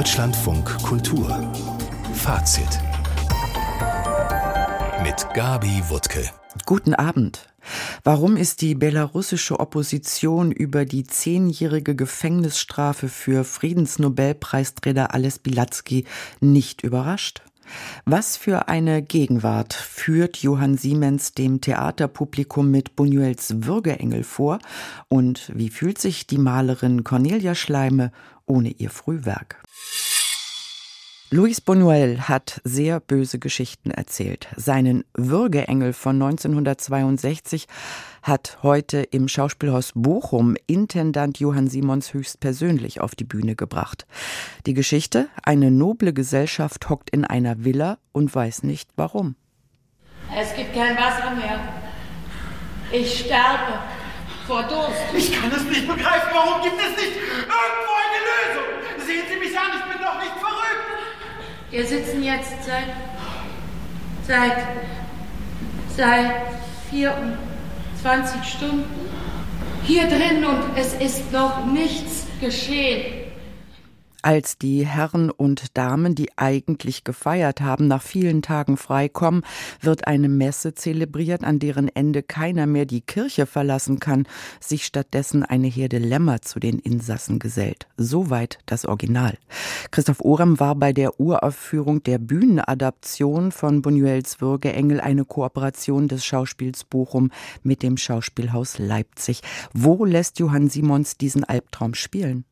Deutschlandfunk Kultur Fazit mit Gabi Wuttke. Guten Abend. Warum ist die belarussische Opposition über die zehnjährige Gefängnisstrafe für Friedensnobelpreisträger Ales Bilatsky nicht überrascht? Was für eine Gegenwart führt Johann Siemens dem Theaterpublikum mit Buñuels Würgeengel vor und wie fühlt sich die Malerin Cornelia Schleime ohne ihr Frühwerk? Luis Buñuel hat sehr böse Geschichten erzählt. Seinen Würgeengel von 1962 hat heute im Schauspielhaus Bochum Intendant Johann Simons höchstpersönlich auf die Bühne gebracht. Die Geschichte: Eine noble Gesellschaft hockt in einer Villa und weiß nicht warum. Es gibt kein Wasser mehr. Ich sterbe vor Durst. Ich kann es nicht begreifen. Warum gibt es nicht irgendwo eine Lösung? Sehen Sie mich an, ich bin doch. Wir sitzen jetzt seit, seit, seit 24 Stunden hier drin und es ist noch nichts geschehen als die Herren und Damen, die eigentlich gefeiert haben, nach vielen Tagen freikommen, wird eine Messe zelebriert, an deren Ende keiner mehr die Kirche verlassen kann, sich stattdessen eine Herde Lämmer zu den Insassen gesellt. Soweit das Original. Christoph Orem war bei der Uraufführung der Bühnenadaption von Buñuels Würgeengel eine Kooperation des Schauspiels Bochum mit dem Schauspielhaus Leipzig. Wo lässt Johann Simons diesen Albtraum spielen?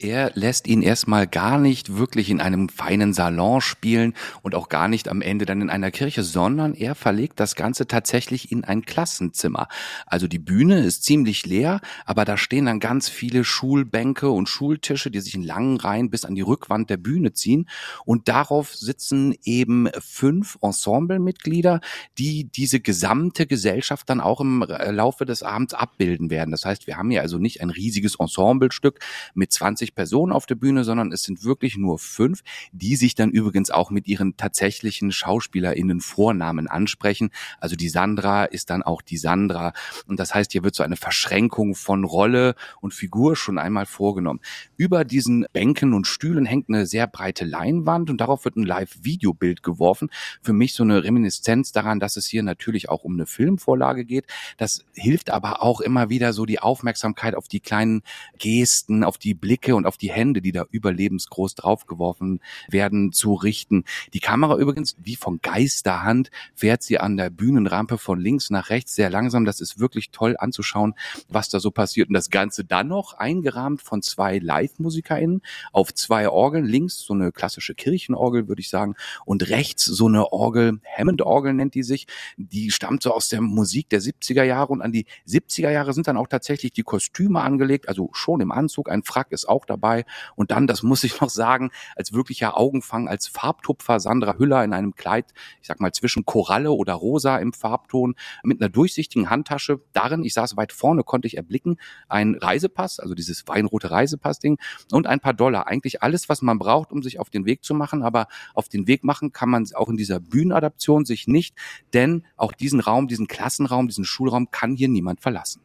Er lässt ihn erstmal gar nicht wirklich in einem feinen Salon spielen und auch gar nicht am Ende dann in einer Kirche, sondern er verlegt das Ganze tatsächlich in ein Klassenzimmer. Also die Bühne ist ziemlich leer, aber da stehen dann ganz viele Schulbänke und Schultische, die sich in langen Reihen bis an die Rückwand der Bühne ziehen. Und darauf sitzen eben fünf Ensemblemitglieder, die diese gesamte Gesellschaft dann auch im Laufe des Abends abbilden werden. Das heißt, wir haben hier also nicht ein riesiges Ensemblestück mit 20 20 Personen auf der Bühne, sondern es sind wirklich nur fünf, die sich dann übrigens auch mit ihren tatsächlichen SchauspielerInnen Vornamen ansprechen. Also die Sandra ist dann auch die Sandra. Und das heißt, hier wird so eine Verschränkung von Rolle und Figur schon einmal vorgenommen. Über diesen Bänken und Stühlen hängt eine sehr breite Leinwand und darauf wird ein Live-Videobild geworfen. Für mich so eine Reminiszenz daran, dass es hier natürlich auch um eine Filmvorlage geht. Das hilft aber auch immer wieder so die Aufmerksamkeit auf die kleinen Gesten, auf die Blicke und auf die Hände, die da überlebensgroß draufgeworfen werden, zu richten. Die Kamera übrigens, wie von Geisterhand, fährt sie an der Bühnenrampe von links nach rechts sehr langsam. Das ist wirklich toll anzuschauen, was da so passiert. Und das Ganze dann noch eingerahmt von zwei Live-MusikerInnen auf zwei Orgeln. Links so eine klassische Kirchenorgel, würde ich sagen. Und rechts so eine Orgel, Hammond-Orgel nennt die sich. Die stammt so aus der Musik der 70er Jahre. Und an die 70er Jahre sind dann auch tatsächlich die Kostüme angelegt. Also schon im Anzug. Ein Frack ist auch dabei. Und dann, das muss ich noch sagen, als wirklicher Augenfang, als Farbtupfer Sandra Hüller in einem Kleid, ich sag mal zwischen Koralle oder Rosa im Farbton, mit einer durchsichtigen Handtasche. Darin, ich saß weit vorne, konnte ich erblicken, ein Reisepass, also dieses weinrote Reisepass-Ding und ein paar Dollar. Eigentlich alles, was man braucht, um sich auf den Weg zu machen. Aber auf den Weg machen kann man auch in dieser Bühnenadaption sich nicht, denn auch diesen Raum, diesen Klassenraum, diesen Schulraum kann hier niemand verlassen.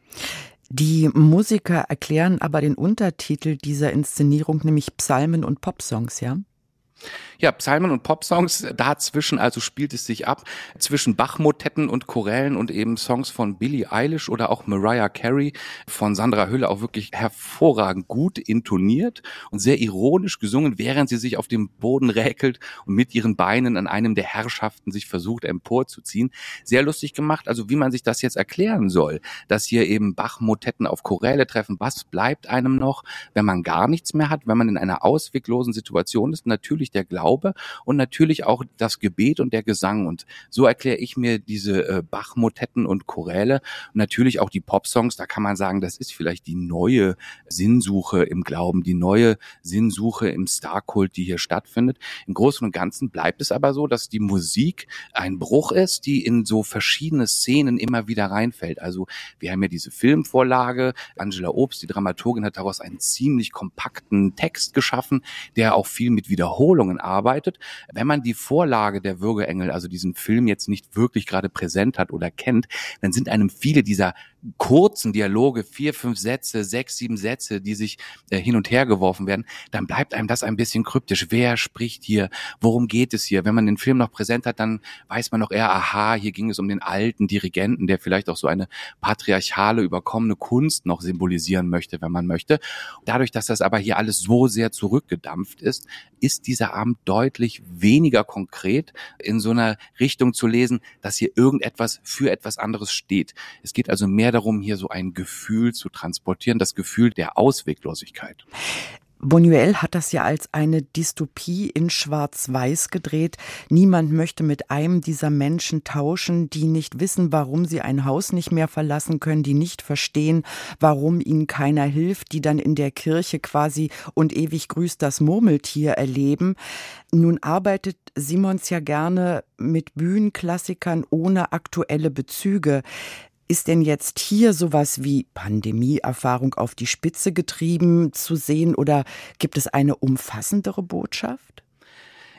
Die Musiker erklären aber den Untertitel dieser Inszenierung, nämlich Psalmen und Popsongs, ja? Ja, Psalmen und Popsongs, dazwischen also spielt es sich ab, zwischen Bachmotetten und Chorellen und eben Songs von Billie Eilish oder auch Mariah Carey von Sandra Hülle auch wirklich hervorragend gut intoniert und sehr ironisch gesungen, während sie sich auf dem Boden räkelt und mit ihren Beinen an einem der Herrschaften sich versucht emporzuziehen. Sehr lustig gemacht, also wie man sich das jetzt erklären soll, dass hier eben Bachmotetten auf Choräle treffen. Was bleibt einem noch, wenn man gar nichts mehr hat, wenn man in einer ausweglosen Situation ist? Natürlich der Glaube Glaube und natürlich auch das Gebet und der Gesang. Und so erkläre ich mir diese äh, Bach-Motetten und Choräle und natürlich auch die Popsongs. Da kann man sagen, das ist vielleicht die neue Sinnsuche im Glauben, die neue Sinnsuche im Starkult, die hier stattfindet. Im Großen und Ganzen bleibt es aber so, dass die Musik ein Bruch ist, die in so verschiedene Szenen immer wieder reinfällt. Also wir haben ja diese Filmvorlage. Angela Obst, die Dramaturgin, hat daraus einen ziemlich kompakten Text geschaffen, der auch viel mit Wiederholungen arbeitet arbeitet. Wenn man die Vorlage der Würgeengel, also diesen Film jetzt nicht wirklich gerade präsent hat oder kennt, dann sind einem viele dieser kurzen Dialoge, vier, fünf Sätze, sechs, sieben Sätze, die sich äh, hin und her geworfen werden, dann bleibt einem das ein bisschen kryptisch. Wer spricht hier? Worum geht es hier? Wenn man den Film noch präsent hat, dann weiß man noch eher, aha, hier ging es um den alten Dirigenten, der vielleicht auch so eine patriarchale, überkommene Kunst noch symbolisieren möchte, wenn man möchte. Dadurch, dass das aber hier alles so sehr zurückgedampft ist, ist dieser Abend deutlich weniger konkret in so einer Richtung zu lesen, dass hier irgendetwas für etwas anderes steht. Es geht also mehr darum, hier so ein Gefühl zu transportieren, das Gefühl der Ausweglosigkeit. Bonuel hat das ja als eine Dystopie in Schwarz-Weiß gedreht. Niemand möchte mit einem dieser Menschen tauschen, die nicht wissen, warum sie ein Haus nicht mehr verlassen können, die nicht verstehen, warum ihnen keiner hilft, die dann in der Kirche quasi und ewig grüßt das Murmeltier erleben. Nun arbeitet Simons ja gerne mit Bühnenklassikern ohne aktuelle Bezüge. Ist denn jetzt hier sowas wie Pandemieerfahrung auf die Spitze getrieben zu sehen oder gibt es eine umfassendere Botschaft?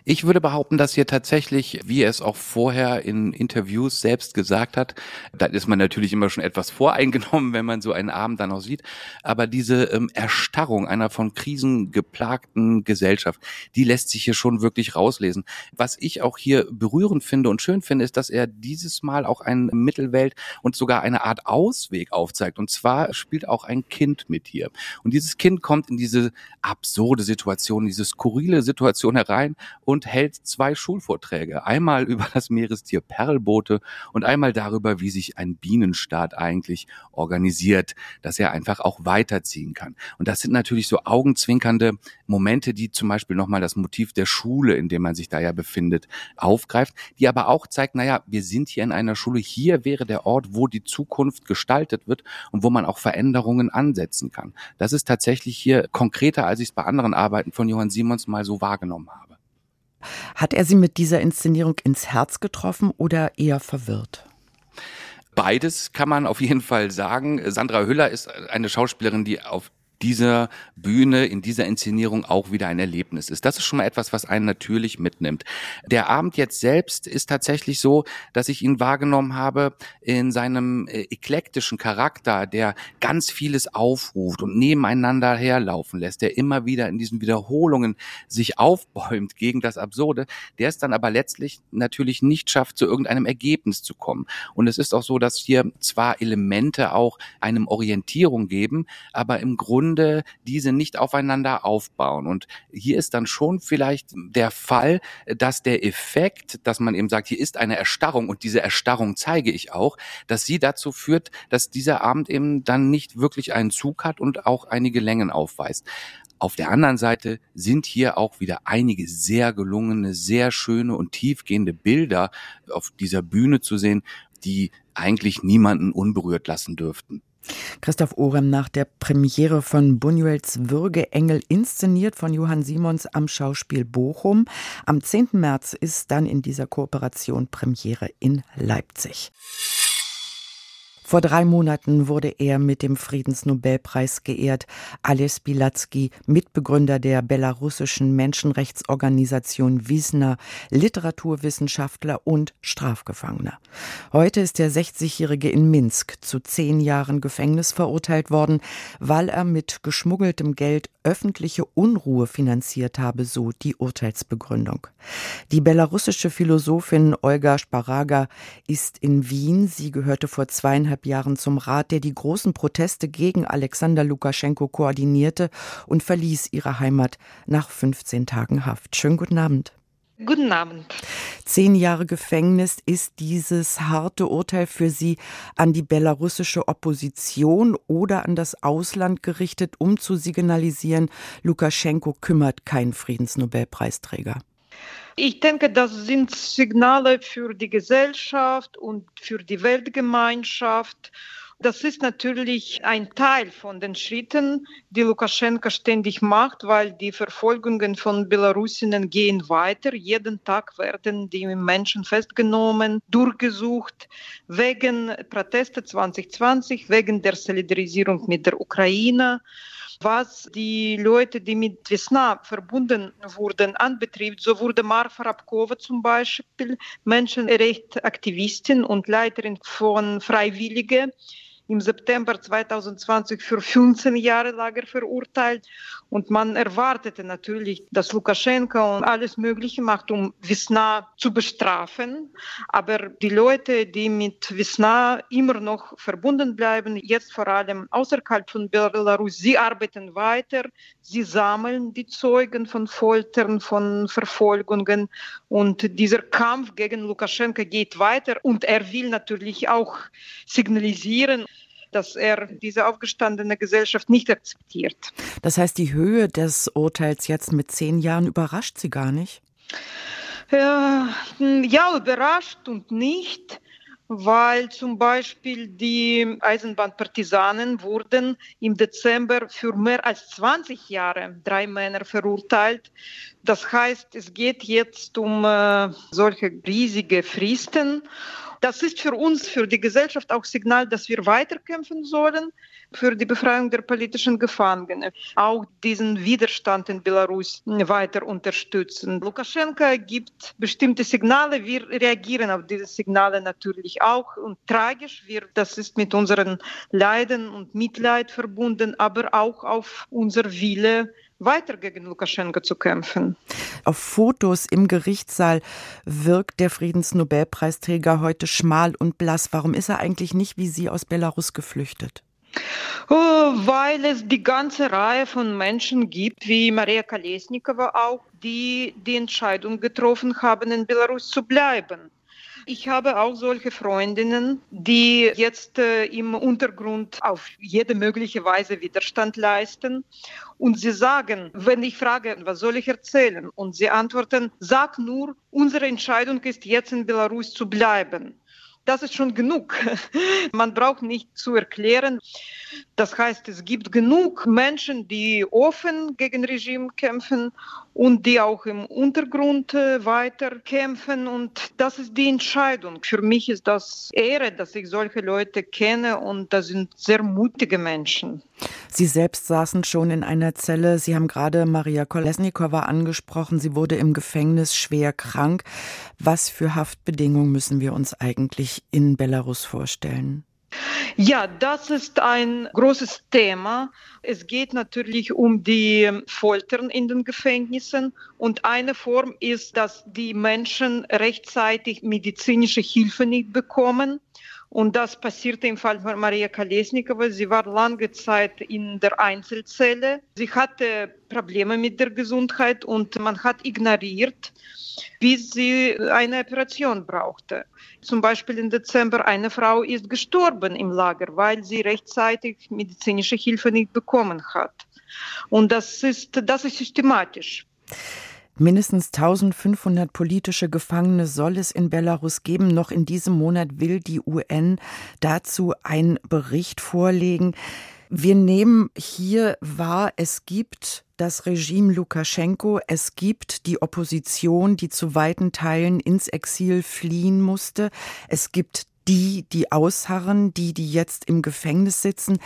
Ich würde behaupten, dass hier tatsächlich, wie er es auch vorher in Interviews selbst gesagt hat, da ist man natürlich immer schon etwas voreingenommen, wenn man so einen Abend dann auch sieht, aber diese ähm, Erstarrung einer von Krisen geplagten Gesellschaft, die lässt sich hier schon wirklich rauslesen. Was ich auch hier berührend finde und schön finde, ist, dass er dieses Mal auch ein Mittelwelt und sogar eine Art Ausweg aufzeigt. Und zwar spielt auch ein Kind mit hier. Und dieses Kind kommt in diese absurde Situation, diese skurrile Situation herein und und hält zwei Schulvorträge. Einmal über das Meerestier Perlboote und einmal darüber, wie sich ein Bienenstaat eigentlich organisiert, dass er einfach auch weiterziehen kann. Und das sind natürlich so augenzwinkernde Momente, die zum Beispiel nochmal das Motiv der Schule, in dem man sich da ja befindet, aufgreift, die aber auch zeigt, naja, wir sind hier in einer Schule, hier wäre der Ort, wo die Zukunft gestaltet wird und wo man auch Veränderungen ansetzen kann. Das ist tatsächlich hier konkreter, als ich es bei anderen Arbeiten von Johann Simons mal so wahrgenommen habe. Hat er Sie mit dieser Inszenierung ins Herz getroffen oder eher verwirrt? Beides kann man auf jeden Fall sagen. Sandra Hüller ist eine Schauspielerin, die auf dieser Bühne, in dieser Inszenierung auch wieder ein Erlebnis ist. Das ist schon mal etwas, was einen natürlich mitnimmt. Der Abend jetzt selbst ist tatsächlich so, dass ich ihn wahrgenommen habe in seinem äh, eklektischen Charakter, der ganz vieles aufruft und nebeneinander herlaufen lässt, der immer wieder in diesen Wiederholungen sich aufbäumt gegen das Absurde, der es dann aber letztlich natürlich nicht schafft, zu irgendeinem Ergebnis zu kommen. Und es ist auch so, dass hier zwar Elemente auch einem Orientierung geben, aber im Grunde Grunde diese nicht aufeinander aufbauen. Und hier ist dann schon vielleicht der Fall, dass der Effekt, dass man eben sagt, hier ist eine Erstarrung und diese Erstarrung zeige ich auch, dass sie dazu führt, dass dieser Abend eben dann nicht wirklich einen Zug hat und auch einige Längen aufweist. Auf der anderen Seite sind hier auch wieder einige sehr gelungene, sehr schöne und tiefgehende Bilder auf dieser Bühne zu sehen, die eigentlich niemanden unberührt lassen dürften. Christoph Orem nach der Premiere von Buñuels Würgeengel inszeniert von Johann Simons am Schauspiel Bochum. Am 10. März ist dann in dieser Kooperation Premiere in Leipzig. Vor drei Monaten wurde er mit dem Friedensnobelpreis geehrt. Ales Bilatsky, Mitbegründer der belarussischen Menschenrechtsorganisation Wiesner, Literaturwissenschaftler und Strafgefangener. Heute ist der 60-Jährige in Minsk zu zehn Jahren Gefängnis verurteilt worden, weil er mit geschmuggeltem Geld öffentliche Unruhe finanziert habe, so die Urteilsbegründung. Die belarussische Philosophin Olga Sparaga ist in Wien. Sie gehörte vor zweieinhalb Jahren zum Rat, der die großen Proteste gegen Alexander Lukaschenko koordinierte und verließ ihre Heimat nach 15 Tagen Haft. Schönen guten Abend. Guten Abend. Zehn Jahre Gefängnis ist dieses harte Urteil für Sie an die belarussische Opposition oder an das Ausland gerichtet, um zu signalisieren, Lukaschenko kümmert keinen Friedensnobelpreisträger. Ich denke, das sind Signale für die Gesellschaft und für die Weltgemeinschaft das ist natürlich ein Teil von den Schritten, die Lukaschenka ständig macht, weil die Verfolgungen von Belarusinnen gehen weiter. Jeden Tag werden die Menschen festgenommen, durchgesucht, wegen Proteste 2020, wegen der Solidarisierung mit der Ukraine was die Leute, die mit Vesna verbunden wurden, anbetrifft, so wurde Marfa Rabkova zum Beispiel Menschenrechtsaktivistin und Leiterin von Freiwillige im September 2020 für 15 Jahre Lager verurteilt. Und man erwartete natürlich, dass Lukaschenko alles Mögliche macht, um Wisna zu bestrafen. Aber die Leute, die mit Wisna immer noch verbunden bleiben, jetzt vor allem außerhalb von Belarus, sie arbeiten weiter, sie sammeln die Zeugen von Foltern, von Verfolgungen. Und dieser Kampf gegen Lukaschenko geht weiter und er will natürlich auch signalisieren, dass er diese aufgestandene Gesellschaft nicht akzeptiert. Das heißt, die Höhe des Urteils jetzt mit zehn Jahren überrascht Sie gar nicht? Ja, ja überrascht und nicht weil zum Beispiel die Eisenbahnpartisanen wurden im Dezember für mehr als 20 Jahre drei Männer verurteilt. Das heißt, es geht jetzt um äh, solche riesige Fristen. Das ist für uns, für die Gesellschaft auch Signal, dass wir weiterkämpfen sollen für die Befreiung der politischen Gefangenen. Auch diesen Widerstand in Belarus weiter unterstützen. Lukaschenka gibt bestimmte Signale. Wir reagieren auf diese Signale natürlich auch. Und tragisch wird, das ist mit unseren Leiden und Mitleid verbunden, aber auch auf unser Wille, weiter gegen Lukaschenko zu kämpfen. Auf Fotos im Gerichtssaal wirkt der Friedensnobelpreisträger heute schmal und blass. Warum ist er eigentlich nicht wie Sie aus Belarus geflüchtet? Oh, weil es die ganze Reihe von Menschen gibt, wie Maria Kolesnikova auch, die die Entscheidung getroffen haben, in Belarus zu bleiben. Ich habe auch solche Freundinnen, die jetzt äh, im Untergrund auf jede mögliche Weise Widerstand leisten. Und sie sagen, wenn ich frage, was soll ich erzählen? Und sie antworten, sag nur, unsere Entscheidung ist jetzt in Belarus zu bleiben. Das ist schon genug. Man braucht nicht zu erklären. Das heißt, es gibt genug Menschen, die offen gegen Regime kämpfen und die auch im Untergrund äh, weiter kämpfen. Und das ist die Entscheidung. Für mich ist das Ehre, dass ich solche Leute kenne und das sind sehr mutige Menschen. Sie selbst saßen schon in einer Zelle. Sie haben gerade Maria Kolesnikova angesprochen. Sie wurde im Gefängnis schwer krank. Was für Haftbedingungen müssen wir uns eigentlich in Belarus vorstellen? Ja, das ist ein großes Thema. Es geht natürlich um die Foltern in den Gefängnissen. Und eine Form ist, dass die Menschen rechtzeitig medizinische Hilfe nicht bekommen. Und das passierte im Fall von Maria Kolesnikova. Sie war lange Zeit in der Einzelzelle. Sie hatte Probleme mit der Gesundheit und man hat ignoriert, bis sie eine Operation brauchte. Zum Beispiel im Dezember eine Frau ist gestorben im Lager, weil sie rechtzeitig medizinische Hilfe nicht bekommen hat. Und das ist, das ist systematisch. Mindestens 1500 politische Gefangene soll es in Belarus geben. Noch in diesem Monat will die UN dazu einen Bericht vorlegen. Wir nehmen hier wahr, es gibt das Regime Lukaschenko, es gibt die Opposition, die zu weiten Teilen ins Exil fliehen musste, es gibt die, die ausharren, die, die jetzt im Gefängnis sitzen.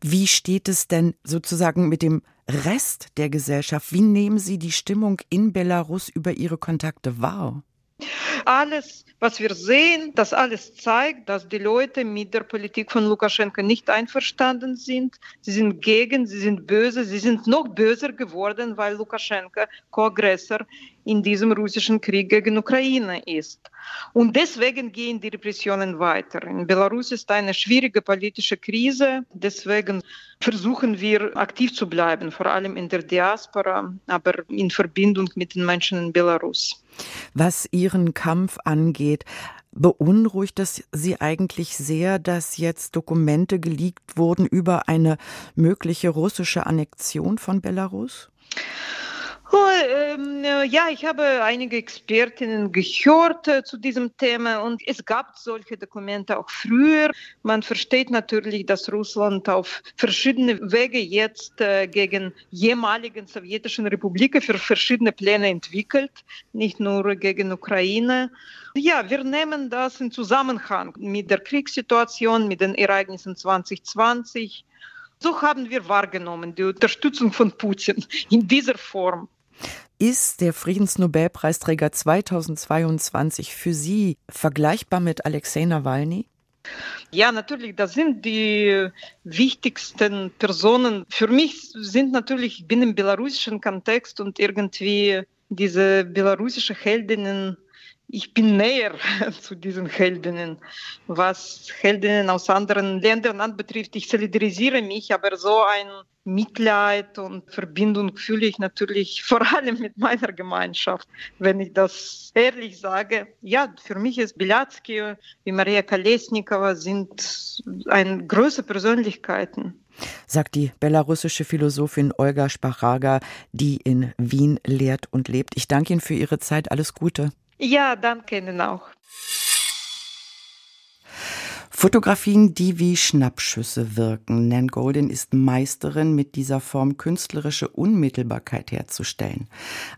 Wie steht es denn sozusagen mit dem Rest der Gesellschaft? Wie nehmen Sie die Stimmung in Belarus über Ihre Kontakte wahr? Alles, was wir sehen, das alles zeigt, dass die Leute mit der Politik von Lukaschenko nicht einverstanden sind. Sie sind gegen, sie sind böse, sie sind noch böser geworden, weil Lukaschenko Co-Aggressor in diesem russischen Krieg gegen Ukraine ist. Und deswegen gehen die Repressionen weiter. In Belarus ist eine schwierige politische Krise. Deswegen versuchen wir aktiv zu bleiben, vor allem in der Diaspora, aber in Verbindung mit den Menschen in Belarus. Was Ihren Kampf angeht, Beunruhigt es Sie eigentlich sehr, dass jetzt Dokumente geleakt wurden über eine mögliche russische Annexion von Belarus? Ähm, ja, ich habe einige Expertinnen gehört äh, zu diesem Thema und es gab solche Dokumente auch früher. Man versteht natürlich, dass Russland auf verschiedene Wege jetzt äh, gegen ehemaligen sowjetischen Republiken für verschiedene Pläne entwickelt, nicht nur gegen Ukraine. Ja, wir nehmen das in Zusammenhang mit der Kriegssituation, mit den Ereignissen 2020. So haben wir wahrgenommen die Unterstützung von Putin in dieser Form. Ist der Friedensnobelpreisträger 2022 für Sie vergleichbar mit Alexei Nawalny? Ja, natürlich, das sind die wichtigsten Personen. Für mich sind natürlich, ich bin im belarussischen Kontext und irgendwie diese belarussische Heldinnen ich bin näher zu diesen Heldinnen. Was Heldinnen aus anderen Ländern anbetrifft, ich solidarisiere mich, aber so ein Mitleid und Verbindung fühle ich natürlich vor allem mit meiner Gemeinschaft. Wenn ich das ehrlich sage, ja, für mich ist Bilatsky wie Maria Kolesnikova sind eine große Persönlichkeiten sagt die belarussische Philosophin Olga Sparaga, die in Wien lehrt und lebt. Ich danke Ihnen für Ihre Zeit. Alles Gute. Ja, danke Ihnen auch. Fotografien, die wie Schnappschüsse wirken. Nan Golden ist Meisterin, mit dieser Form künstlerische Unmittelbarkeit herzustellen.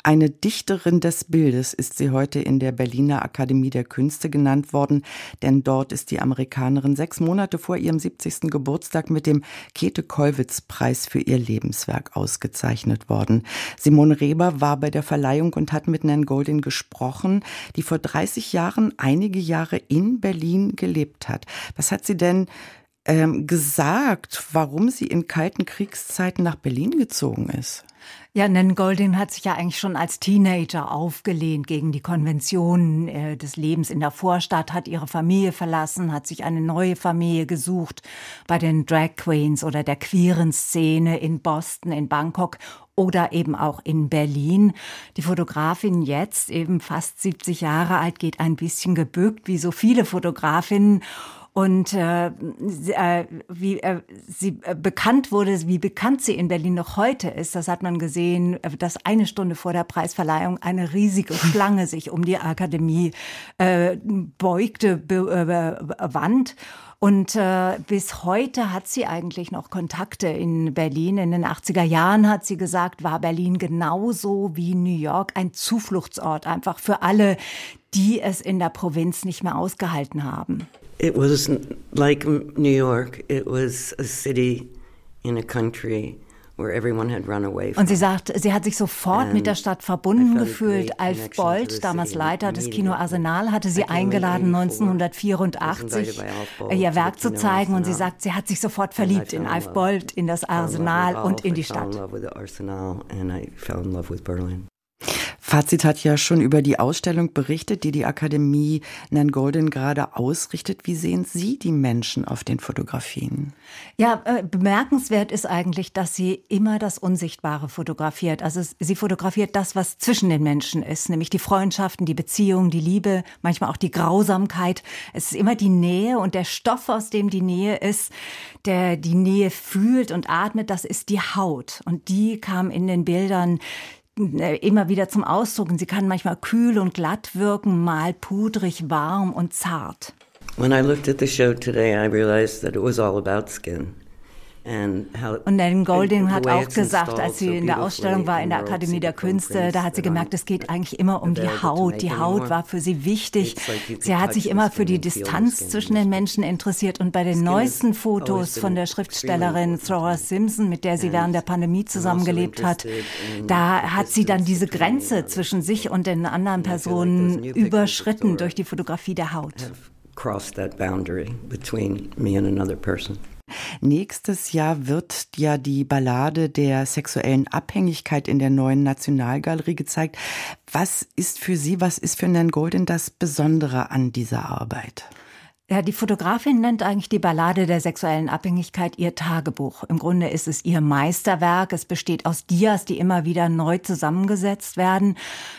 Eine Dichterin des Bildes ist sie heute in der Berliner Akademie der Künste genannt worden, denn dort ist die Amerikanerin sechs Monate vor ihrem 70. Geburtstag mit dem Käthe-Kollwitz-Preis für ihr Lebenswerk ausgezeichnet worden. Simone Reber war bei der Verleihung und hat mit Nan Golden gesprochen, die vor 30 Jahren einige Jahre in Berlin gelebt hat. Was hat sie denn ähm, gesagt, warum sie in kalten Kriegszeiten nach Berlin gezogen ist? Ja, Nan Goldin hat sich ja eigentlich schon als Teenager aufgelehnt gegen die Konventionen äh, des Lebens in der Vorstadt, hat ihre Familie verlassen, hat sich eine neue Familie gesucht bei den Drag Queens oder der queeren Szene in Boston, in Bangkok oder eben auch in Berlin. Die Fotografin jetzt, eben fast 70 Jahre alt, geht ein bisschen gebückt, wie so viele Fotografinnen und äh, äh, wie äh, sie äh, bekannt wurde, wie bekannt sie in Berlin noch heute ist, das hat man gesehen, äh, dass eine Stunde vor der Preisverleihung eine riesige Schlange sich um die Akademie äh, beugte, be, äh, wand. Und äh, bis heute hat sie eigentlich noch Kontakte in Berlin. In den 80er Jahren hat sie gesagt, war Berlin genauso wie New York ein Zufluchtsort, einfach für alle, die es in der Provinz nicht mehr ausgehalten haben. It was like New York. It was a city in a country und sie sagt, sie hat sich sofort mit der Stadt verbunden gefühlt. Alf Bold, damals Leiter des Kino Arsenal, hatte sie eingeladen, 1984 ihr Werk zu zeigen. Und sie sagt, sie hat sich sofort verliebt in Alf Bold, in das Arsenal und in die Stadt. Fazit hat ja schon über die Ausstellung berichtet, die die Akademie Nan Golden gerade ausrichtet. Wie sehen Sie die Menschen auf den Fotografien? Ja, äh, bemerkenswert ist eigentlich, dass sie immer das Unsichtbare fotografiert. Also sie fotografiert das, was zwischen den Menschen ist, nämlich die Freundschaften, die Beziehungen, die Liebe, manchmal auch die Grausamkeit. Es ist immer die Nähe und der Stoff, aus dem die Nähe ist, der die Nähe fühlt und atmet, das ist die Haut. Und die kam in den Bildern immer wieder zum Ausdruck. Sie kann manchmal kühl und glatt wirken, mal pudrig, warm und zart. When I looked at the show today, I realized that it was all about skin. Und Nan Golding hat auch gesagt, als sie in der Ausstellung war in der Akademie der Künste, da hat sie gemerkt, es geht eigentlich immer um die Haut. Die Haut war für sie wichtig. Sie hat sich immer für die Distanz zwischen den Menschen interessiert. Und bei den neuesten Fotos von der Schriftstellerin Thora Simpson, mit der sie während der Pandemie also zusammengelebt hat, da hat sie dann diese Grenze zwischen sich und den anderen Personen überschritten durch die Fotografie der Haut. Crossed that boundary between me and another person. Nächstes Jahr wird ja die Ballade der sexuellen Abhängigkeit in der neuen Nationalgalerie gezeigt. Was ist für Sie, was ist für Nan Golden das Besondere an dieser Arbeit? Ja, die Fotografin nennt eigentlich die Ballade der sexuellen Abhängigkeit ihr Tagebuch. Im Grunde ist es ihr Meisterwerk. Es besteht aus Dias, die immer wieder neu zusammengesetzt werden.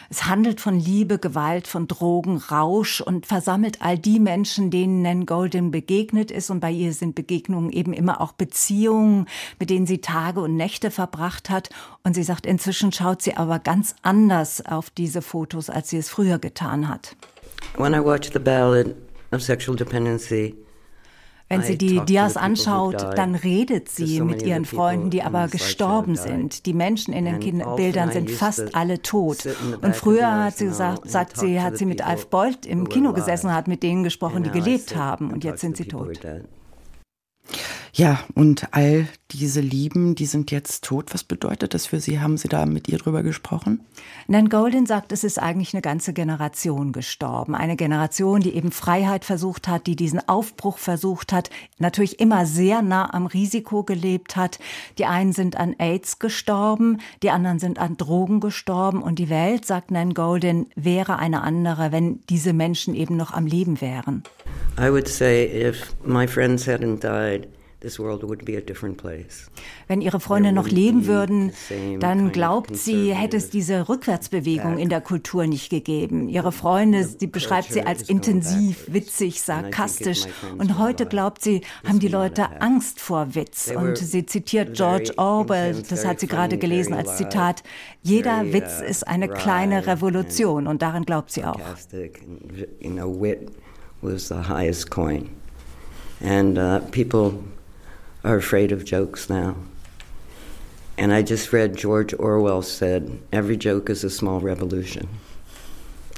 Es handelt von Liebe, Gewalt, von Drogen, Rausch und versammelt all die Menschen, denen Nan Golden begegnet ist. Und bei ihr sind Begegnungen eben immer auch Beziehungen, mit denen sie Tage und Nächte verbracht hat. Und sie sagt, inzwischen schaut sie aber ganz anders auf diese Fotos, als sie es früher getan hat. When I watch the ballad, of sexual dependency. Wenn sie die Dias anschaut, dann redet sie mit ihren Freunden, die aber gestorben sind. Die Menschen in den Bildern sind fast alle tot. Und früher hat sie gesagt, sagt sie, hat sie mit Alf Bolt im Kino gesessen, hat mit denen gesprochen, die gelebt haben. Und jetzt sind sie tot. Ja, und all diese Lieben, die sind jetzt tot. Was bedeutet das für Sie? Haben Sie da mit ihr drüber gesprochen? Nan Golden sagt, es ist eigentlich eine ganze Generation gestorben. Eine Generation, die eben Freiheit versucht hat, die diesen Aufbruch versucht hat, natürlich immer sehr nah am Risiko gelebt hat. Die einen sind an AIDS gestorben, die anderen sind an Drogen gestorben und die Welt, sagt Nan Golden, wäre eine andere, wenn diese Menschen eben noch am Leben wären. I would say if my friends hadn't died, wenn ihre Freunde noch leben würden, dann glaubt sie, hätte es diese Rückwärtsbewegung in der Kultur nicht gegeben. Ihre Freunde, die beschreibt sie als intensiv, witzig, sarkastisch. Und heute glaubt sie, haben die Leute Angst vor Witz. Und sie zitiert George Orwell, das hat sie gerade gelesen als Zitat, jeder Witz uh, ist eine kleine Revolution. Und daran glaubt sie auch. And uh, people are afraid of jokes now. And I just read George Orwell said, every joke is a small revolution.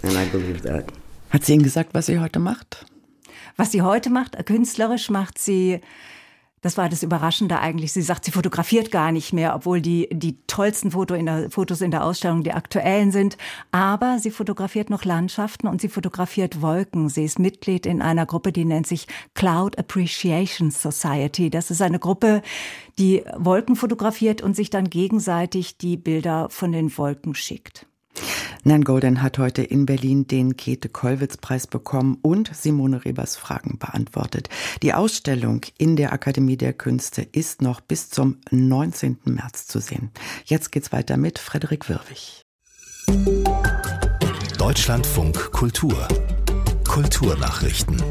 And I believe that. Hat sie Ihnen gesagt, was sie heute macht? Was sie heute macht, künstlerisch macht sie das war das Überraschende eigentlich. Sie sagt, sie fotografiert gar nicht mehr, obwohl die, die tollsten Foto in der, Fotos in der Ausstellung die aktuellen sind. Aber sie fotografiert noch Landschaften und sie fotografiert Wolken. Sie ist Mitglied in einer Gruppe, die nennt sich Cloud Appreciation Society. Das ist eine Gruppe, die Wolken fotografiert und sich dann gegenseitig die Bilder von den Wolken schickt. Nan Golden hat heute in Berlin den Käthe-Kollwitz-Preis bekommen und Simone Rebers Fragen beantwortet. Die Ausstellung in der Akademie der Künste ist noch bis zum 19. März zu sehen. Jetzt geht's weiter mit Frederik Wirwig. Deutschlandfunk Kultur Kulturnachrichten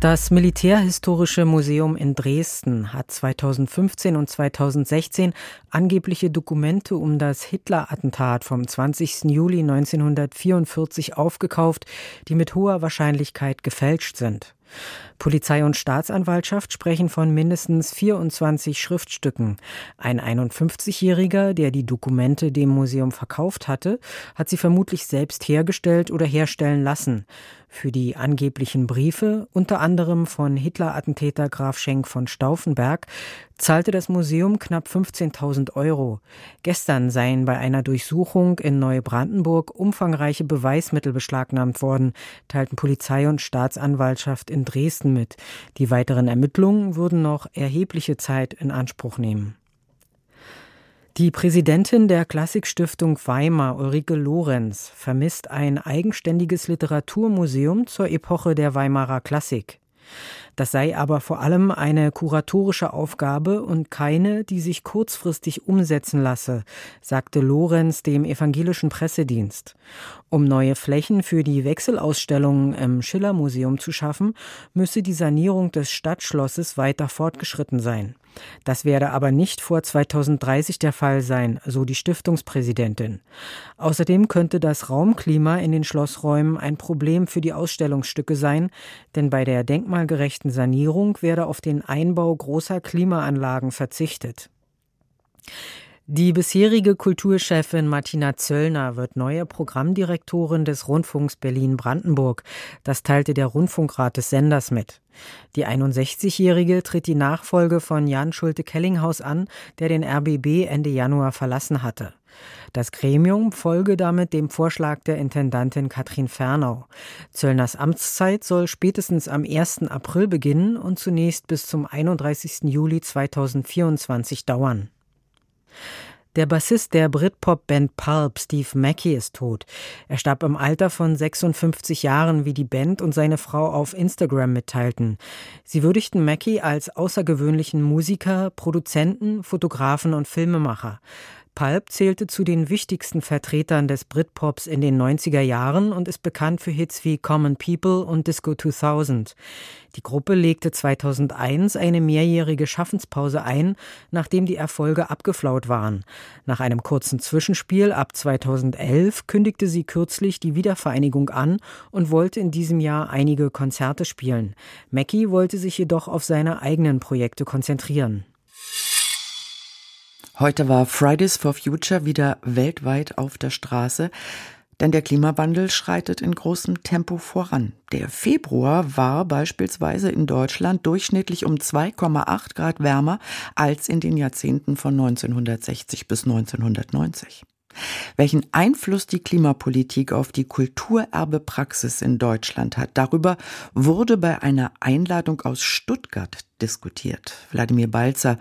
das Militärhistorische Museum in Dresden hat 2015 und 2016 angebliche Dokumente um das Hitler-Attentat vom 20. Juli 1944 aufgekauft, die mit hoher Wahrscheinlichkeit gefälscht sind. Polizei und Staatsanwaltschaft sprechen von mindestens 24 Schriftstücken. Ein 51-Jähriger, der die Dokumente dem Museum verkauft hatte, hat sie vermutlich selbst hergestellt oder herstellen lassen für die angeblichen Briefe, unter anderem von Hitler-Attentäter Graf Schenk von Stauffenberg, zahlte das Museum knapp 15.000 Euro. Gestern seien bei einer Durchsuchung in Neubrandenburg umfangreiche Beweismittel beschlagnahmt worden, teilten Polizei und Staatsanwaltschaft in Dresden mit. Die weiteren Ermittlungen würden noch erhebliche Zeit in Anspruch nehmen. Die Präsidentin der Klassikstiftung Weimar, Ulrike Lorenz, vermisst ein eigenständiges Literaturmuseum zur Epoche der Weimarer Klassik. Das sei aber vor allem eine kuratorische Aufgabe und keine, die sich kurzfristig umsetzen lasse, sagte Lorenz dem evangelischen Pressedienst. Um neue Flächen für die Wechselausstellungen im Schillermuseum zu schaffen, müsse die Sanierung des Stadtschlosses weiter fortgeschritten sein. Das werde aber nicht vor 2030 der Fall sein, so die Stiftungspräsidentin. Außerdem könnte das Raumklima in den Schlossräumen ein Problem für die Ausstellungsstücke sein, denn bei der denkmalgerechten Sanierung werde auf den Einbau großer Klimaanlagen verzichtet. Die bisherige Kulturchefin Martina Zöllner wird neue Programmdirektorin des Rundfunks Berlin-Brandenburg. Das teilte der Rundfunkrat des Senders mit. Die 61-Jährige tritt die Nachfolge von Jan Schulte-Kellinghaus an, der den RBB Ende Januar verlassen hatte. Das Gremium folge damit dem Vorschlag der Intendantin Katrin Fernau. Zöllners Amtszeit soll spätestens am 1. April beginnen und zunächst bis zum 31. Juli 2024 dauern. Der Bassist der Britpop-Band Pulp, Steve Mackey, ist tot. Er starb im Alter von 56 Jahren, wie die Band und seine Frau auf Instagram mitteilten. Sie würdigten Mackey als außergewöhnlichen Musiker, Produzenten, Fotografen und Filmemacher. Pulp zählte zu den wichtigsten Vertretern des Britpops in den 90er Jahren und ist bekannt für Hits wie Common People und Disco 2000. Die Gruppe legte 2001 eine mehrjährige Schaffenspause ein, nachdem die Erfolge abgeflaut waren. Nach einem kurzen Zwischenspiel ab 2011 kündigte sie kürzlich die Wiedervereinigung an und wollte in diesem Jahr einige Konzerte spielen. Mackie wollte sich jedoch auf seine eigenen Projekte konzentrieren. Heute war Fridays for Future wieder weltweit auf der Straße. Denn der Klimawandel schreitet in großem Tempo voran. Der Februar war beispielsweise in Deutschland durchschnittlich um 2,8 Grad wärmer als in den Jahrzehnten von 1960 bis 1990. Welchen Einfluss die Klimapolitik auf die Kulturerbepraxis in Deutschland hat, darüber wurde bei einer Einladung aus Stuttgart diskutiert. Wladimir Balzer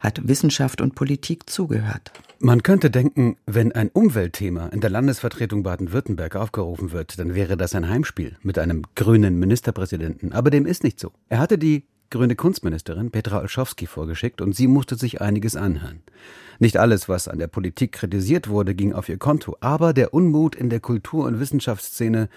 hat Wissenschaft und Politik zugehört. Man könnte denken, wenn ein Umweltthema in der Landesvertretung Baden-Württemberg aufgerufen wird, dann wäre das ein Heimspiel mit einem grünen Ministerpräsidenten. Aber dem ist nicht so. Er hatte die grüne Kunstministerin Petra Olschowski vorgeschickt und sie musste sich einiges anhören. Nicht alles, was an der Politik kritisiert wurde, ging auf ihr Konto, aber der Unmut in der Kultur- und Wissenschaftsszene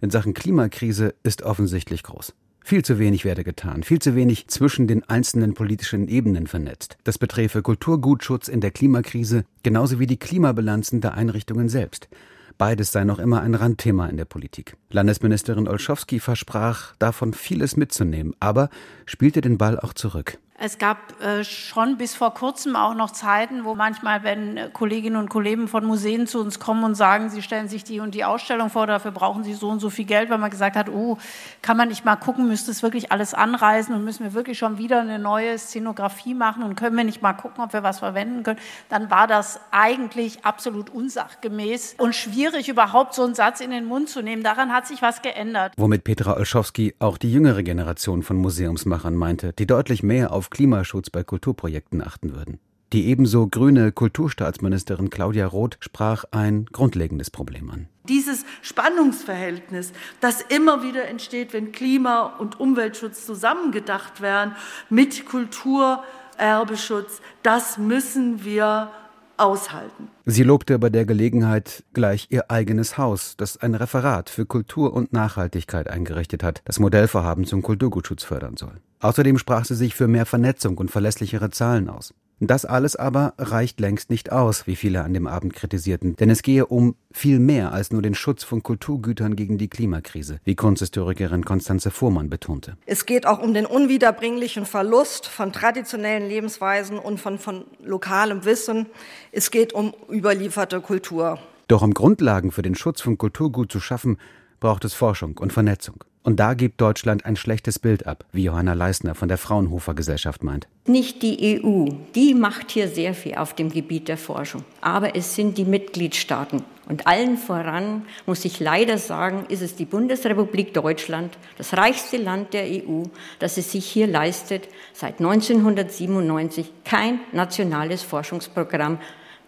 in Sachen Klimakrise ist offensichtlich groß. Viel zu wenig werde getan, viel zu wenig zwischen den einzelnen politischen Ebenen vernetzt. Das beträfe Kulturgutschutz in der Klimakrise genauso wie die Klimabilanzen der Einrichtungen selbst. Beides sei noch immer ein Randthema in der Politik. Landesministerin Olschowski versprach, davon vieles mitzunehmen, aber spielte den Ball auch zurück. Es gab äh, schon bis vor kurzem auch noch Zeiten, wo manchmal, wenn äh, Kolleginnen und Kollegen von Museen zu uns kommen und sagen, sie stellen sich die und die Ausstellung vor, dafür brauchen sie so und so viel Geld, weil man gesagt hat, oh, kann man nicht mal gucken, müsste es wirklich alles anreisen und müssen wir wirklich schon wieder eine neue Szenografie machen und können wir nicht mal gucken, ob wir was verwenden können, dann war das eigentlich absolut unsachgemäß und schwierig, überhaupt so einen Satz in den Mund zu nehmen. Daran hat sich was geändert. Womit Petra Olschowski auch die jüngere Generation von Museumsmachern meinte, die deutlich mehr auf Klimaschutz bei Kulturprojekten achten würden. Die ebenso grüne Kulturstaatsministerin Claudia Roth sprach ein grundlegendes Problem an. Dieses Spannungsverhältnis, das immer wieder entsteht, wenn Klima- und Umweltschutz zusammengedacht werden mit Kulturerbeschutz, das müssen wir aushalten. Sie lobte bei der Gelegenheit gleich ihr eigenes Haus, das ein Referat für Kultur und Nachhaltigkeit eingerichtet hat, das Modellvorhaben zum Kulturgutschutz fördern soll. Außerdem sprach sie sich für mehr Vernetzung und verlässlichere Zahlen aus. Das alles aber reicht längst nicht aus, wie viele an dem Abend kritisierten, denn es gehe um viel mehr als nur den Schutz von Kulturgütern gegen die Klimakrise, wie Kunsthistorikerin Konstanze Fuhrmann betonte. Es geht auch um den unwiederbringlichen Verlust von traditionellen Lebensweisen und von, von lokalem Wissen. Es geht um überlieferte Kultur. Doch um Grundlagen für den Schutz von Kulturgut zu schaffen, braucht es Forschung und Vernetzung. Und da gibt Deutschland ein schlechtes Bild ab, wie Johanna Leisner von der Fraunhofer Gesellschaft meint. Nicht die EU, die macht hier sehr viel auf dem Gebiet der Forschung, aber es sind die Mitgliedstaaten. Und allen voran, muss ich leider sagen, ist es die Bundesrepublik Deutschland, das reichste Land der EU, das es sich hier leistet, seit 1997 kein nationales Forschungsprogramm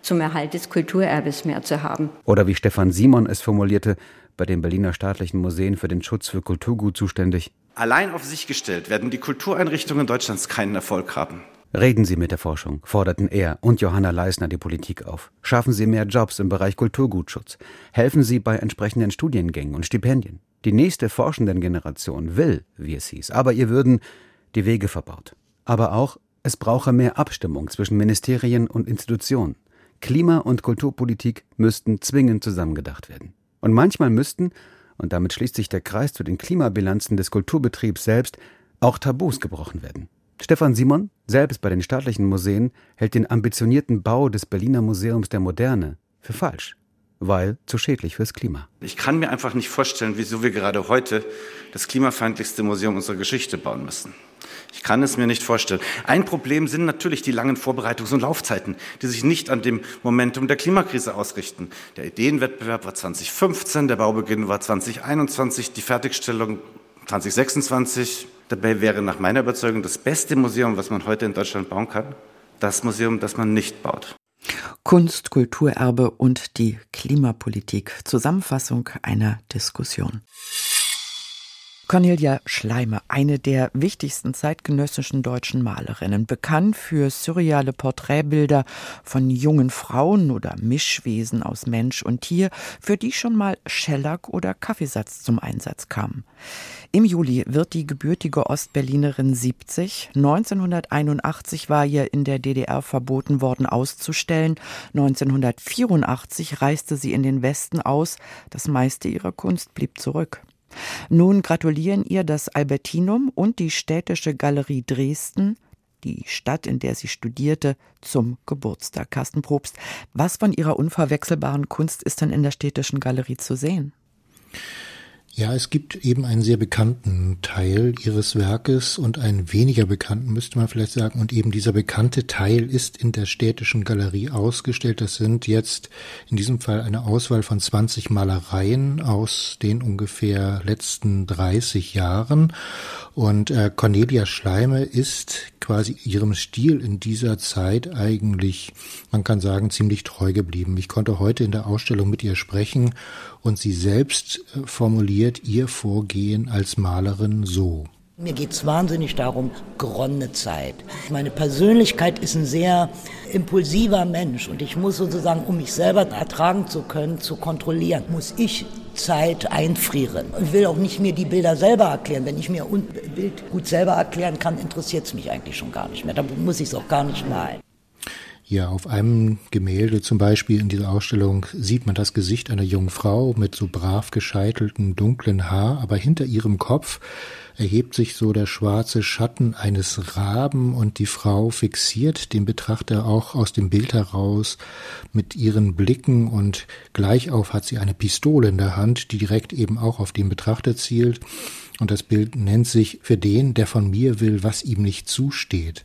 zum Erhalt des Kulturerbes mehr zu haben. Oder wie Stefan Simon es formulierte, bei den Berliner staatlichen Museen für den Schutz für Kulturgut zuständig. Allein auf sich gestellt werden die Kultureinrichtungen Deutschlands keinen Erfolg haben. Reden Sie mit der Forschung, forderten er und Johanna Leisner die Politik auf. Schaffen Sie mehr Jobs im Bereich Kulturgutschutz. Helfen Sie bei entsprechenden Studiengängen und Stipendien. Die nächste forschenden Generation will, wie es hieß, aber ihr würden die Wege verbaut. Aber auch, es brauche mehr Abstimmung zwischen Ministerien und Institutionen. Klima- und Kulturpolitik müssten zwingend zusammengedacht werden. Und manchmal müssten, und damit schließt sich der Kreis zu den Klimabilanzen des Kulturbetriebs selbst, auch Tabus gebrochen werden. Stefan Simon, selbst bei den staatlichen Museen, hält den ambitionierten Bau des Berliner Museums der Moderne für falsch, weil zu schädlich fürs Klima. Ich kann mir einfach nicht vorstellen, wieso wir gerade heute das klimafeindlichste Museum unserer Geschichte bauen müssen. Ich kann es mir nicht vorstellen. Ein Problem sind natürlich die langen Vorbereitungs- und Laufzeiten, die sich nicht an dem Momentum der Klimakrise ausrichten. Der Ideenwettbewerb war 2015, der Baubeginn war 2021, die Fertigstellung 2026. Dabei wäre nach meiner Überzeugung das beste Museum, was man heute in Deutschland bauen kann, das Museum, das man nicht baut. Kunst, Kulturerbe und die Klimapolitik. Zusammenfassung einer Diskussion. Cornelia Schleimer, eine der wichtigsten zeitgenössischen deutschen Malerinnen, bekannt für surreale Porträtbilder von jungen Frauen oder Mischwesen aus Mensch und Tier, für die schon mal Schellack oder Kaffeesatz zum Einsatz kamen. Im Juli wird die gebürtige Ostberlinerin 70. 1981 war ihr in der DDR verboten worden auszustellen. 1984 reiste sie in den Westen aus. Das meiste ihrer Kunst blieb zurück. Nun gratulieren ihr das Albertinum und die Städtische Galerie Dresden die Stadt, in der sie studierte, zum Geburtstag. Carsten Probst, was von ihrer unverwechselbaren Kunst ist denn in der Städtischen Galerie zu sehen? Ja, es gibt eben einen sehr bekannten Teil ihres Werkes und einen weniger bekannten, müsste man vielleicht sagen. Und eben dieser bekannte Teil ist in der Städtischen Galerie ausgestellt. Das sind jetzt in diesem Fall eine Auswahl von 20 Malereien aus den ungefähr letzten 30 Jahren. Und äh, Cornelia Schleime ist quasi ihrem Stil in dieser Zeit eigentlich, man kann sagen, ziemlich treu geblieben. Ich konnte heute in der Ausstellung mit ihr sprechen und sie selbst äh, formuliert ihr Vorgehen als Malerin so. Mir geht es wahnsinnig darum, geronnene Zeit. Meine Persönlichkeit ist ein sehr impulsiver Mensch und ich muss sozusagen, um mich selber ertragen zu können, zu kontrollieren, muss ich Zeit einfrieren. Ich will auch nicht mir die Bilder selber erklären. Wenn ich mir ein Bild gut selber erklären kann, interessiert es mich eigentlich schon gar nicht mehr. Da muss ich es auch gar nicht malen. Ja, auf einem Gemälde zum Beispiel in dieser Ausstellung sieht man das Gesicht einer jungen Frau mit so brav gescheiteltem dunklen Haar, aber hinter ihrem Kopf erhebt sich so der schwarze Schatten eines Raben und die Frau fixiert den Betrachter auch aus dem Bild heraus mit ihren Blicken und gleich auf hat sie eine Pistole in der Hand, die direkt eben auch auf den Betrachter zielt. Und das Bild nennt sich für den, der von mir will, was ihm nicht zusteht.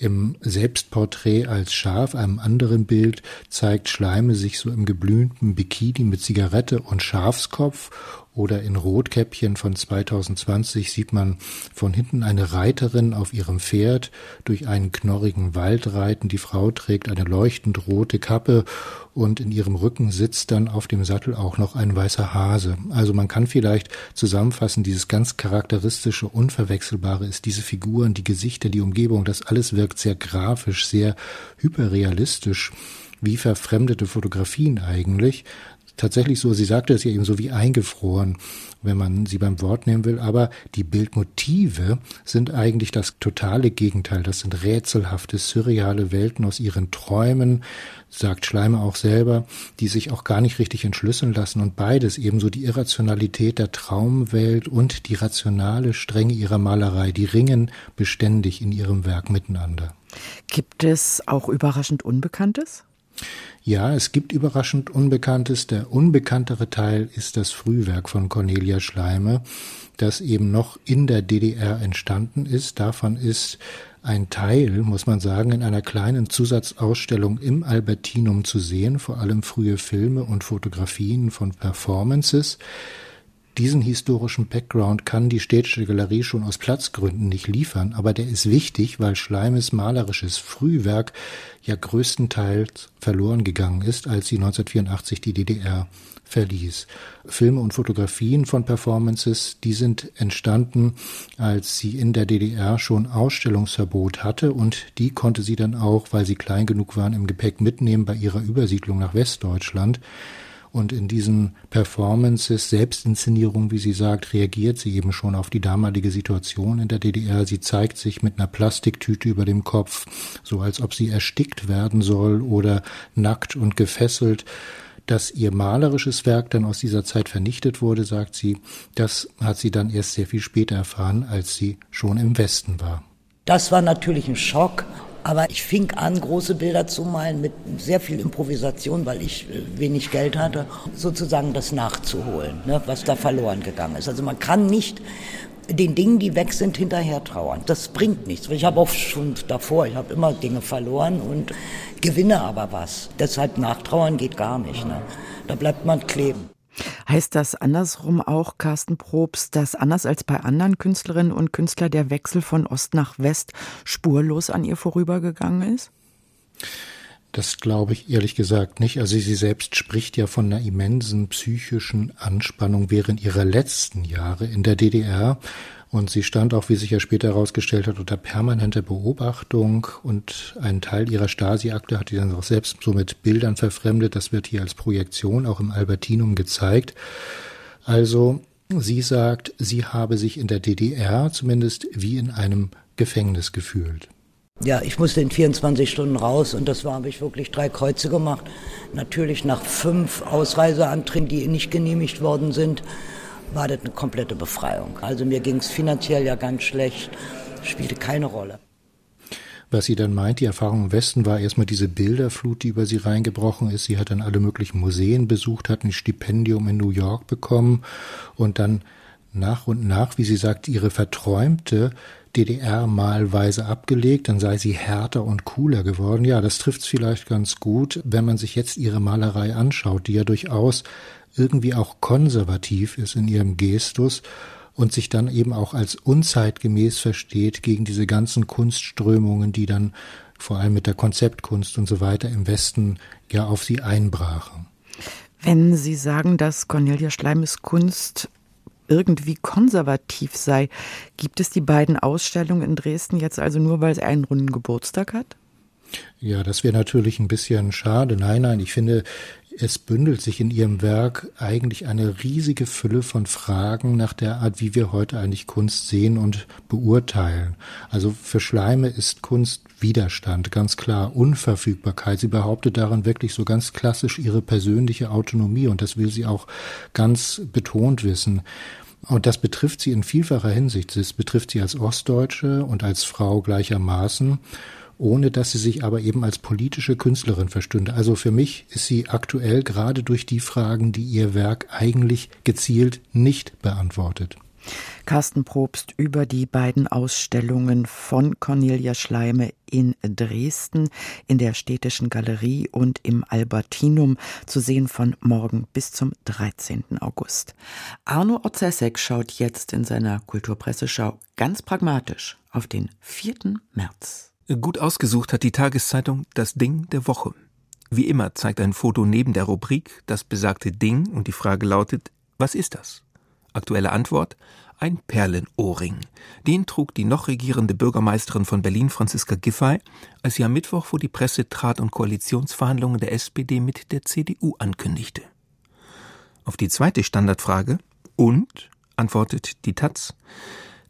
Im Selbstporträt als Schaf, einem anderen Bild, zeigt Schleime sich so im geblümten Bikini mit Zigarette und Schafskopf oder in Rotkäppchen von 2020 sieht man von hinten eine Reiterin auf ihrem Pferd durch einen knorrigen Wald reiten. Die Frau trägt eine leuchtend rote Kappe und in ihrem Rücken sitzt dann auf dem Sattel auch noch ein weißer Hase. Also man kann vielleicht zusammenfassen, dieses ganz charakteristische, unverwechselbare ist diese Figuren, die Gesichter, die Umgebung, das alles wirkt sehr grafisch, sehr hyperrealistisch wie verfremdete Fotografien eigentlich tatsächlich so, sie sagte es ja eben so wie eingefroren, wenn man sie beim Wort nehmen will, aber die Bildmotive sind eigentlich das totale Gegenteil. Das sind rätselhafte, surreale Welten aus ihren Träumen, sagt Schleimer auch selber, die sich auch gar nicht richtig entschlüsseln lassen und beides ebenso die Irrationalität der Traumwelt und die rationale Strenge ihrer Malerei, die ringen beständig in ihrem Werk miteinander. Gibt es auch überraschend Unbekanntes? Ja, es gibt überraschend Unbekanntes. Der unbekanntere Teil ist das Frühwerk von Cornelia Schleime, das eben noch in der DDR entstanden ist. Davon ist ein Teil, muss man sagen, in einer kleinen Zusatzausstellung im Albertinum zu sehen, vor allem frühe Filme und Fotografien von Performances. Diesen historischen Background kann die Städtische Galerie schon aus Platzgründen nicht liefern, aber der ist wichtig, weil Schleimes malerisches Frühwerk ja größtenteils verloren gegangen ist, als sie 1984 die DDR verließ. Filme und Fotografien von Performances, die sind entstanden, als sie in der DDR schon Ausstellungsverbot hatte und die konnte sie dann auch, weil sie klein genug waren, im Gepäck mitnehmen bei ihrer Übersiedlung nach Westdeutschland. Und in diesen Performances, Selbstinszenierung, wie sie sagt, reagiert sie eben schon auf die damalige Situation in der DDR. Sie zeigt sich mit einer Plastiktüte über dem Kopf, so als ob sie erstickt werden soll oder nackt und gefesselt. Dass ihr malerisches Werk dann aus dieser Zeit vernichtet wurde, sagt sie, das hat sie dann erst sehr viel später erfahren, als sie schon im Westen war. Das war natürlich ein Schock aber ich fing an, große Bilder zu malen mit sehr viel Improvisation, weil ich äh, wenig Geld hatte, sozusagen das nachzuholen, ne, was da verloren gegangen ist. Also man kann nicht den Dingen, die weg sind, hinterher trauern. Das bringt nichts. Ich habe auch schon davor, ich habe immer Dinge verloren und gewinne aber was. Deshalb nachtrauern geht gar nicht. Ne? Da bleibt man kleben. Heißt das andersrum auch, Carsten Probst, dass anders als bei anderen Künstlerinnen und Künstlern der Wechsel von Ost nach West spurlos an ihr vorübergegangen ist? Das glaube ich ehrlich gesagt nicht. Also sie selbst spricht ja von einer immensen psychischen Anspannung während ihrer letzten Jahre in der DDR. Und sie stand auch, wie sich ja später herausgestellt hat, unter permanenter Beobachtung und einen Teil ihrer Stasi-Akte hat sie dann auch selbst so mit Bildern verfremdet. Das wird hier als Projektion auch im Albertinum gezeigt. Also sie sagt, sie habe sich in der DDR zumindest wie in einem Gefängnis gefühlt. Ja, ich musste in 24 Stunden raus und das war, habe ich wirklich drei Kreuze gemacht. Natürlich nach fünf Ausreiseanträgen, die nicht genehmigt worden sind war das eine komplette Befreiung. Also mir ging es finanziell ja ganz schlecht, spielte keine Rolle. Was sie dann meint, die Erfahrung im Westen war erstmal diese Bilderflut, die über sie reingebrochen ist. Sie hat dann alle möglichen Museen besucht, hat ein Stipendium in New York bekommen und dann nach und nach, wie sie sagt, ihre verträumte DDR malweise abgelegt, dann sei sie härter und cooler geworden. Ja, das trifft es vielleicht ganz gut, wenn man sich jetzt ihre Malerei anschaut, die ja durchaus irgendwie auch konservativ ist in ihrem Gestus und sich dann eben auch als unzeitgemäß versteht gegen diese ganzen Kunstströmungen, die dann vor allem mit der Konzeptkunst und so weiter im Westen ja auf sie einbrachen. Wenn Sie sagen, dass Cornelia Schleimes Kunst irgendwie konservativ sei, gibt es die beiden Ausstellungen in Dresden jetzt also nur, weil sie einen runden Geburtstag hat? Ja, das wäre natürlich ein bisschen schade. Nein, nein, ich finde, es bündelt sich in ihrem Werk eigentlich eine riesige Fülle von Fragen nach der Art, wie wir heute eigentlich Kunst sehen und beurteilen. Also für Schleime ist Kunst Widerstand, ganz klar, Unverfügbarkeit. Sie behauptet darin wirklich so ganz klassisch ihre persönliche Autonomie und das will sie auch ganz betont wissen. Und das betrifft sie in vielfacher Hinsicht. Das betrifft sie als Ostdeutsche und als Frau gleichermaßen ohne dass sie sich aber eben als politische Künstlerin verstünde. Also für mich ist sie aktuell gerade durch die Fragen, die ihr Werk eigentlich gezielt nicht beantwortet. Carsten Probst über die beiden Ausstellungen von Cornelia Schleime in Dresden in der Städtischen Galerie und im Albertinum zu sehen von morgen bis zum 13. August. Arno Ozesek schaut jetzt in seiner Kulturpresseschau ganz pragmatisch auf den 4. März. Gut ausgesucht hat die Tageszeitung das Ding der Woche. Wie immer zeigt ein Foto neben der Rubrik das besagte Ding und die Frage lautet, was ist das? Aktuelle Antwort, ein Perlenohrring. Den trug die noch regierende Bürgermeisterin von Berlin, Franziska Giffey, als sie am Mittwoch vor die Presse trat und Koalitionsverhandlungen der SPD mit der CDU ankündigte. Auf die zweite Standardfrage, und, antwortet die Taz,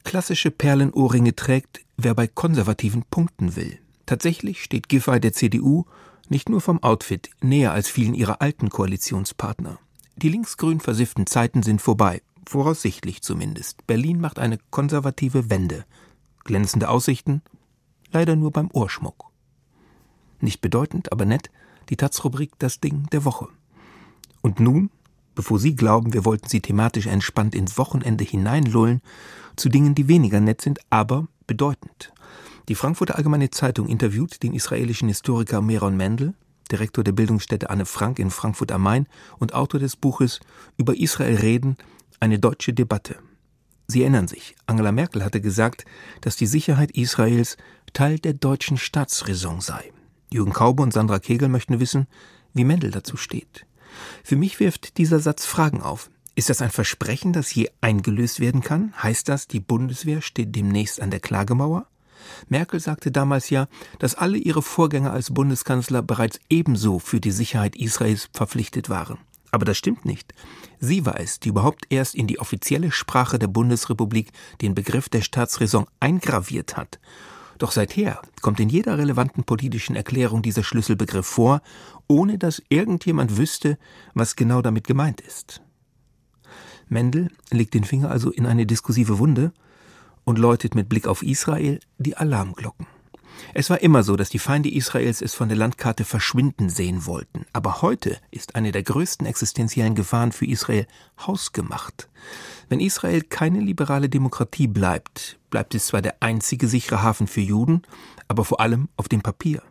klassische Perlenohrringe trägt, wer bei Konservativen punkten will. Tatsächlich steht Giffey der CDU nicht nur vom Outfit näher als vielen ihrer alten Koalitionspartner. Die linksgrün versifften Zeiten sind vorbei, voraussichtlich zumindest. Berlin macht eine konservative Wende. Glänzende Aussichten? Leider nur beim Ohrschmuck. Nicht bedeutend, aber nett, die Taz-Rubrik Das Ding der Woche. Und nun, bevor Sie glauben, wir wollten Sie thematisch entspannt ins Wochenende hineinlullen, zu Dingen, die weniger nett sind, aber bedeutend. Die Frankfurter Allgemeine Zeitung interviewt den israelischen Historiker Meron Mendel, Direktor der Bildungsstätte Anne Frank in Frankfurt am Main und Autor des Buches Über Israel reden, eine deutsche Debatte. Sie erinnern sich, Angela Merkel hatte gesagt, dass die Sicherheit Israels Teil der deutschen Staatsräson sei. Jürgen Kaube und Sandra Kegel möchten wissen, wie Mendel dazu steht. Für mich wirft dieser Satz Fragen auf. Ist das ein Versprechen, das je eingelöst werden kann? Heißt das, die Bundeswehr steht demnächst an der Klagemauer? Merkel sagte damals ja, dass alle ihre Vorgänger als Bundeskanzler bereits ebenso für die Sicherheit Israels verpflichtet waren. Aber das stimmt nicht. Sie war es, die überhaupt erst in die offizielle Sprache der Bundesrepublik den Begriff der Staatsräson eingraviert hat. Doch seither kommt in jeder relevanten politischen Erklärung dieser Schlüsselbegriff vor, ohne dass irgendjemand wüsste, was genau damit gemeint ist. Mendel legt den Finger also in eine diskursive Wunde und läutet mit Blick auf Israel die Alarmglocken. Es war immer so, dass die Feinde Israels es von der Landkarte verschwinden sehen wollten. Aber heute ist eine der größten existenziellen Gefahren für Israel hausgemacht. Wenn Israel keine liberale Demokratie bleibt, bleibt es zwar der einzige sichere Hafen für Juden, aber vor allem auf dem Papier.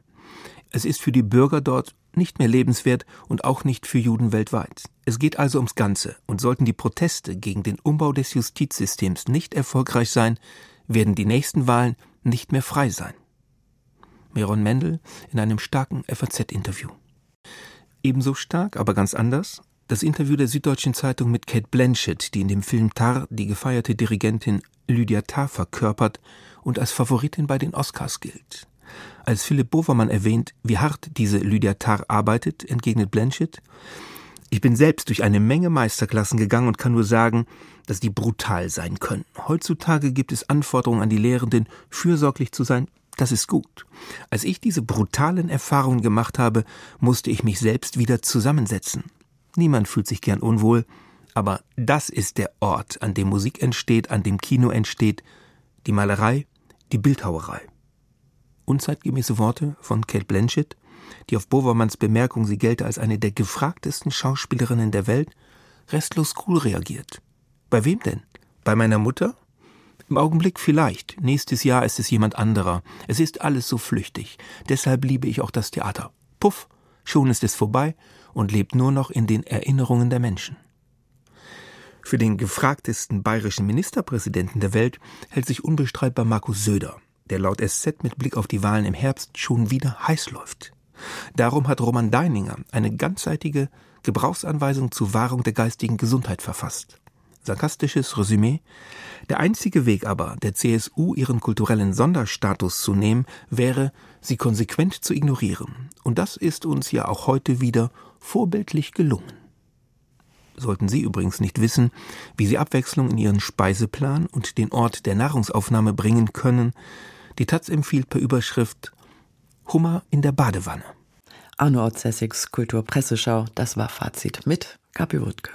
Es ist für die Bürger dort nicht mehr lebenswert und auch nicht für Juden weltweit. Es geht also ums Ganze, und sollten die Proteste gegen den Umbau des Justizsystems nicht erfolgreich sein, werden die nächsten Wahlen nicht mehr frei sein. Meron Mendel in einem starken FAZ-Interview. Ebenso stark, aber ganz anders, das Interview der Süddeutschen Zeitung mit Kate Blanchett, die in dem Film Tar die gefeierte Dirigentin Lydia Tarr verkörpert und als Favoritin bei den Oscars gilt. Als Philipp Bovermann erwähnt, wie hart diese Lydia Tarr arbeitet, entgegnet Blanchett, ich bin selbst durch eine Menge Meisterklassen gegangen und kann nur sagen, dass die brutal sein können. Heutzutage gibt es Anforderungen an die Lehrenden, fürsorglich zu sein. Das ist gut. Als ich diese brutalen Erfahrungen gemacht habe, musste ich mich selbst wieder zusammensetzen. Niemand fühlt sich gern unwohl, aber das ist der Ort, an dem Musik entsteht, an dem Kino entsteht, die Malerei, die Bildhauerei. Unzeitgemäße Worte von Kate Blanchett, die auf Bovermanns Bemerkung, sie gelte als eine der gefragtesten Schauspielerinnen der Welt, restlos cool reagiert. Bei wem denn? Bei meiner Mutter? Im Augenblick vielleicht. Nächstes Jahr ist es jemand anderer. Es ist alles so flüchtig. Deshalb liebe ich auch das Theater. Puff, schon ist es vorbei und lebt nur noch in den Erinnerungen der Menschen. Für den gefragtesten bayerischen Ministerpräsidenten der Welt hält sich unbestreitbar Markus Söder, der laut SZ mit Blick auf die Wahlen im Herbst schon wieder heiß läuft. Darum hat Roman Deininger eine ganzseitige Gebrauchsanweisung zur Wahrung der geistigen Gesundheit verfasst. Sarkastisches Resümee. Der einzige Weg aber, der CSU ihren kulturellen Sonderstatus zu nehmen, wäre, sie konsequent zu ignorieren. Und das ist uns ja auch heute wieder vorbildlich gelungen. Sollten Sie übrigens nicht wissen, wie Sie Abwechslung in Ihren Speiseplan und den Ort der Nahrungsaufnahme bringen können, die Taz empfiehlt per Überschrift Hummer in der Badewanne. Arno Otzessigs Kulturpresseschau, das war Fazit mit Gabi Wuttke.